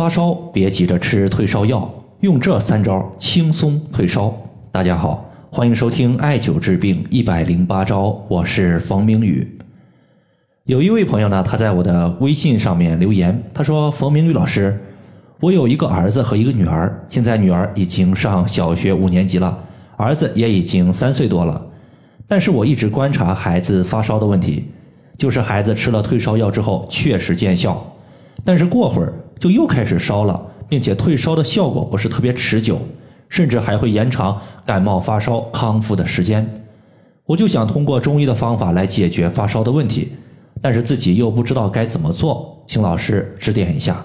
发烧别急着吃退烧药，用这三招轻松退烧。大家好，欢迎收听艾灸治病一百零八招，我是冯明宇。有一位朋友呢，他在我的微信上面留言，他说：“冯明宇老师，我有一个儿子和一个女儿，现在女儿已经上小学五年级了，儿子也已经三岁多了。但是我一直观察孩子发烧的问题，就是孩子吃了退烧药之后确实见效，但是过会儿。”就又开始烧了，并且退烧的效果不是特别持久，甚至还会延长感冒发烧康复的时间。我就想通过中医的方法来解决发烧的问题，但是自己又不知道该怎么做，请老师指点一下。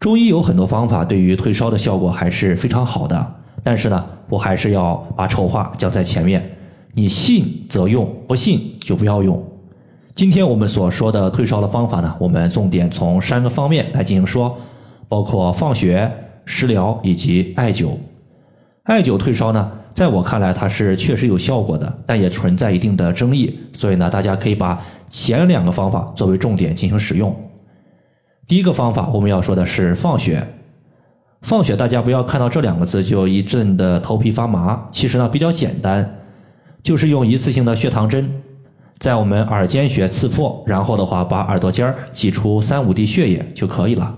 中医有很多方法，对于退烧的效果还是非常好的，但是呢，我还是要把丑话讲在前面：你信则用，不信就不要用。今天我们所说的退烧的方法呢，我们重点从三个方面来进行说，包括放血、食疗以及艾灸。艾灸退烧呢，在我看来它是确实有效果的，但也存在一定的争议，所以呢，大家可以把前两个方法作为重点进行使用。第一个方法我们要说的是放血，放血大家不要看到这两个字就一阵的头皮发麻，其实呢比较简单，就是用一次性的血糖针。在我们耳尖穴刺破，然后的话把耳朵尖儿挤出三五滴血液就可以了。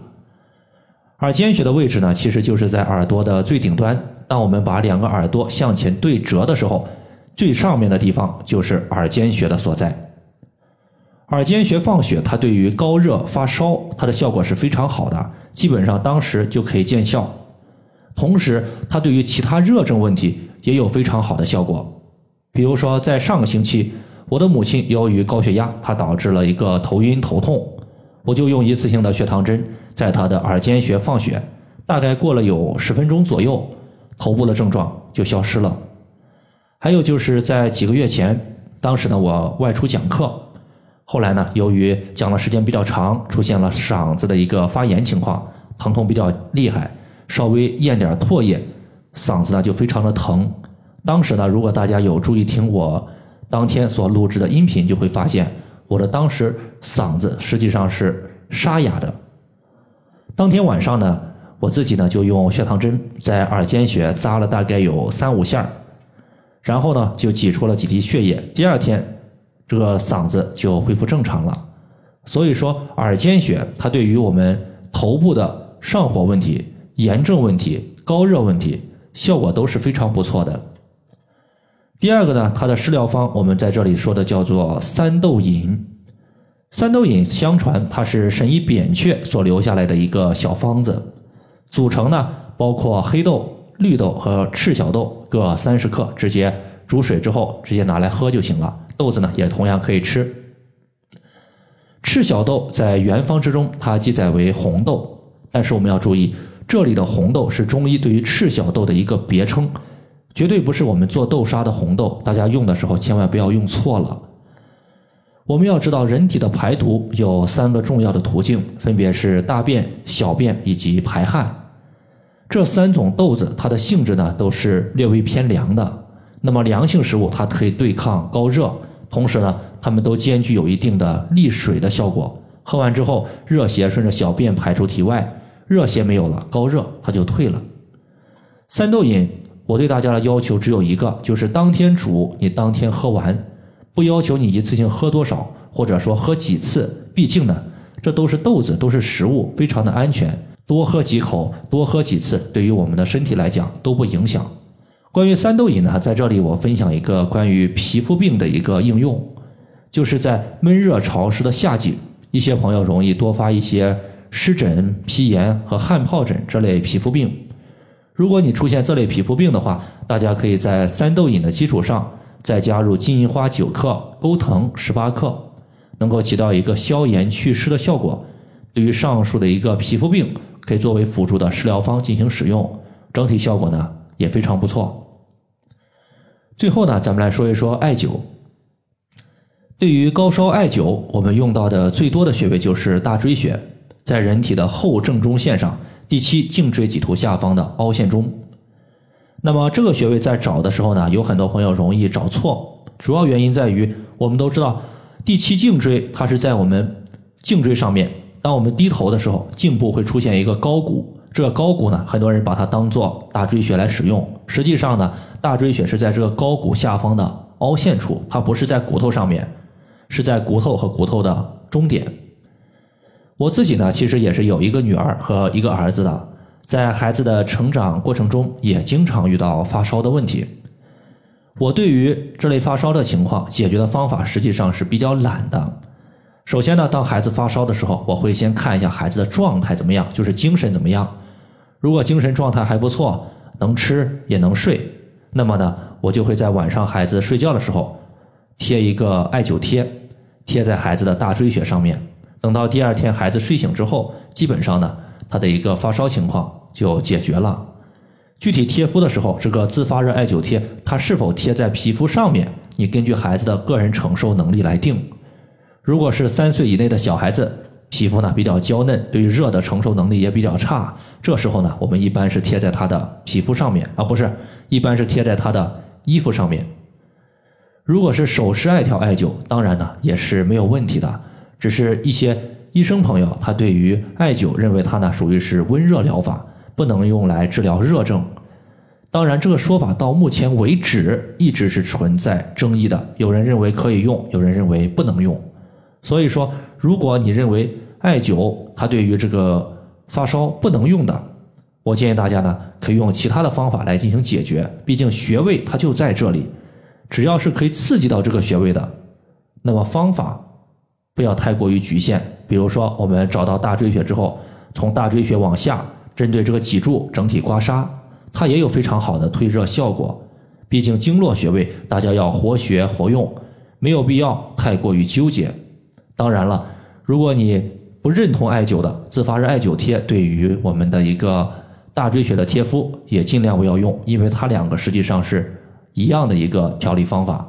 耳尖穴的位置呢，其实就是在耳朵的最顶端。当我们把两个耳朵向前对折的时候，最上面的地方就是耳尖穴的所在。耳尖穴放血，它对于高热发烧，它的效果是非常好的，基本上当时就可以见效。同时，它对于其他热症问题也有非常好的效果。比如说，在上个星期。我的母亲由于高血压，她导致了一个头晕头痛，我就用一次性的血糖针在她的耳尖穴放血，大概过了有十分钟左右，头部的症状就消失了。还有就是在几个月前，当时呢我外出讲课，后来呢由于讲的时间比较长，出现了嗓子的一个发炎情况，疼痛比较厉害，稍微咽点唾液，嗓子呢就非常的疼。当时呢，如果大家有注意听我。当天所录制的音频就会发现，我的当时嗓子实际上是沙哑的。当天晚上呢，我自己呢就用血糖针在耳尖穴扎了大概有三五下然后呢就挤出了几滴血液。第二天，这个嗓子就恢复正常了。所以说，耳尖穴它对于我们头部的上火问题、炎症问题、高热问题，效果都是非常不错的。第二个呢，它的食疗方我们在这里说的叫做三豆饮。三豆饮相传它是神医扁鹊所留下来的一个小方子，组成呢包括黑豆、绿豆和赤小豆各三十克，直接煮水之后直接拿来喝就行了。豆子呢也同样可以吃。赤小豆在原方之中它记载为红豆，但是我们要注意，这里的红豆是中医对于赤小豆的一个别称。绝对不是我们做豆沙的红豆，大家用的时候千万不要用错了。我们要知道，人体的排毒有三个重要的途径，分别是大便、小便以及排汗。这三种豆子，它的性质呢都是略微偏凉的。那么凉性食物，它可以对抗高热，同时呢，它们都兼具有一定的利水的效果。喝完之后，热邪顺着小便排出体外，热邪没有了，高热它就退了。三豆饮。我对大家的要求只有一个，就是当天煮，你当天喝完，不要求你一次性喝多少，或者说喝几次。毕竟呢，这都是豆子，都是食物，非常的安全。多喝几口，多喝几次，对于我们的身体来讲都不影响。关于三豆饮呢，在这里我分享一个关于皮肤病的一个应用，就是在闷热潮湿的夏季，一些朋友容易多发一些湿疹、皮炎和汗疱疹这类皮肤病。如果你出现这类皮肤病的话，大家可以在三豆饮的基础上再加入金银花九克、钩藤十八克，能够起到一个消炎祛湿的效果。对于上述的一个皮肤病，可以作为辅助的食疗方进行使用，整体效果呢也非常不错。最后呢，咱们来说一说艾灸。对于高烧艾灸，我们用到的最多的穴位就是大椎穴，在人体的后正中线上。第七颈椎棘突下方的凹陷中，那么这个穴位在找的时候呢，有很多朋友容易找错，主要原因在于我们都知道第七颈椎它是在我们颈椎上面当我们低头的时候，颈部会出现一个高骨。这个高骨呢，很多人把它当做大椎穴来使用。实际上呢，大椎穴是在这个高骨下方的凹陷处，它不是在骨头上面，是在骨头和骨头的中点。我自己呢，其实也是有一个女儿和一个儿子的，在孩子的成长过程中，也经常遇到发烧的问题。我对于这类发烧的情况，解决的方法实际上是比较懒的。首先呢，当孩子发烧的时候，我会先看一下孩子的状态怎么样，就是精神怎么样。如果精神状态还不错，能吃也能睡，那么呢，我就会在晚上孩子睡觉的时候贴一个艾灸贴，贴在孩子的大椎穴上面。等到第二天孩子睡醒之后，基本上呢，他的一个发烧情况就解决了。具体贴敷的时候，这个自发热艾灸贴它是否贴在皮肤上面，你根据孩子的个人承受能力来定。如果是三岁以内的小孩子，皮肤呢比较娇嫩，对于热的承受能力也比较差，这时候呢，我们一般是贴在他的皮肤上面，而不是一般是贴在他的衣服上面。如果是手持艾条艾灸，当然呢也是没有问题的。只是一些医生朋友，他对于艾灸认为它呢属于是温热疗法，不能用来治疗热症。当然，这个说法到目前为止一直是存在争议的。有人认为可以用，有人认为不能用。所以说，如果你认为艾灸它对于这个发烧不能用的，我建议大家呢可以用其他的方法来进行解决。毕竟穴位它就在这里，只要是可以刺激到这个穴位的，那么方法。不要太过于局限，比如说我们找到大椎穴之后，从大椎穴往下，针对这个脊柱整体刮痧，它也有非常好的退热效果。毕竟经络穴位，大家要活学活用，没有必要太过于纠结。当然了，如果你不认同艾灸的，自发热艾灸贴对于我们的一个大椎穴的贴敷，也尽量不要用，因为它两个实际上是一样的一个调理方法。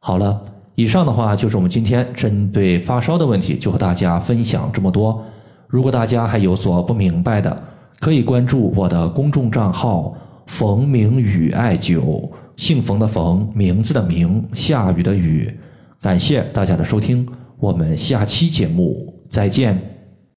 好了。以上的话就是我们今天针对发烧的问题，就和大家分享这么多。如果大家还有所不明白的，可以关注我的公众账号“冯明宇艾灸”，姓冯的冯，名字的名，下雨的雨。感谢大家的收听，我们下期节目再见。